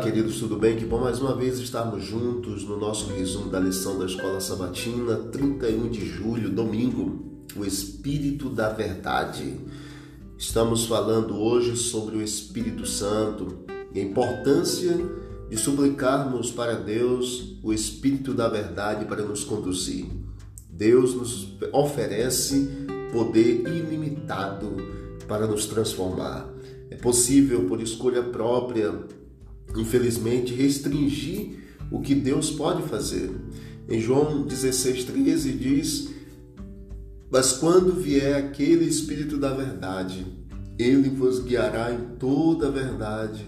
queridos, tudo bem? Que bom mais uma vez estarmos juntos no nosso resumo da lição da Escola Sabatina, 31 de julho, domingo, o Espírito da Verdade. Estamos falando hoje sobre o Espírito Santo e a importância de suplicarmos para Deus o Espírito da Verdade para nos conduzir. Deus nos oferece poder ilimitado para nos transformar. É possível, por escolha própria, infelizmente, restringir o que Deus pode fazer. Em João 16,13 diz: Mas quando vier aquele Espírito da Verdade, ele vos guiará em toda a verdade,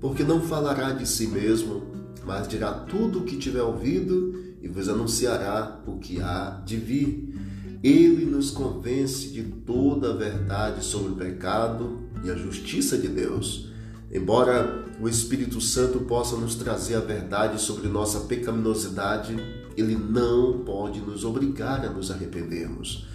porque não falará de si mesmo, mas dirá tudo o que tiver ouvido e vos anunciará o que há de vir. Ele nos convence de toda a verdade sobre o pecado e a justiça de Deus. Embora o Espírito Santo possa nos trazer a verdade sobre nossa pecaminosidade, ele não pode nos obrigar a nos arrependermos.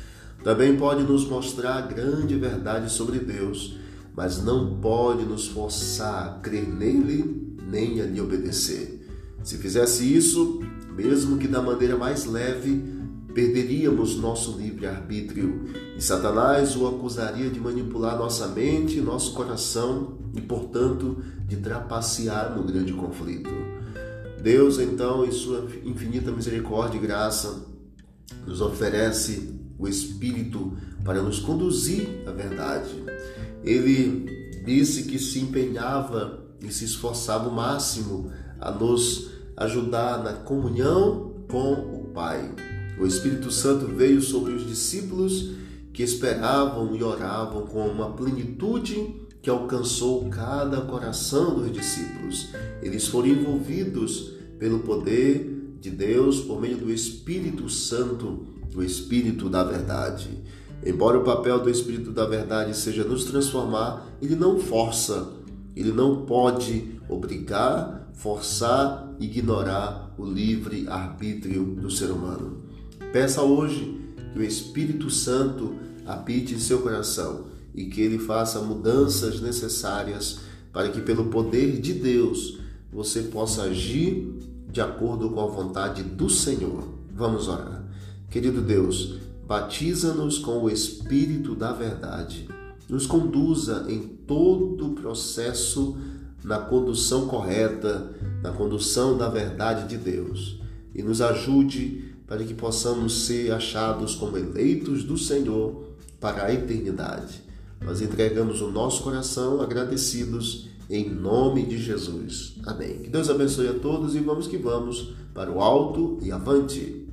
Também pode nos mostrar a grande verdade sobre Deus, mas não pode nos forçar a crer nele nem a lhe obedecer. Se fizesse isso, mesmo que da maneira mais leve, perderíamos nosso livre-arbítrio e Satanás o acusaria de manipular nossa mente e nosso coração e, portanto, de trapacear no grande conflito. Deus, então, em sua infinita misericórdia e graça, nos oferece o Espírito para nos conduzir à verdade. Ele disse que se empenhava e se esforçava o máximo a nos ajudar na comunhão com o Pai. O Espírito Santo veio sobre os discípulos que esperavam e oravam com uma plenitude que alcançou cada coração dos discípulos. Eles foram envolvidos pelo poder de Deus por meio do Espírito Santo, o Espírito da Verdade. Embora o papel do Espírito da Verdade seja nos transformar, ele não força, ele não pode obrigar, forçar, ignorar o livre arbítrio do ser humano. Peça hoje que o Espírito Santo habite em seu coração e que ele faça mudanças necessárias para que, pelo poder de Deus, você possa agir de acordo com a vontade do Senhor. Vamos orar. Querido Deus, batiza-nos com o Espírito da Verdade. Nos conduza em todo o processo na condução correta, na condução da verdade de Deus. E nos ajude para que possamos ser achados como eleitos do Senhor para a eternidade. Nós entregamos o nosso coração agradecidos em nome de Jesus. Amém. Que Deus abençoe a todos e vamos que vamos para o alto e avante.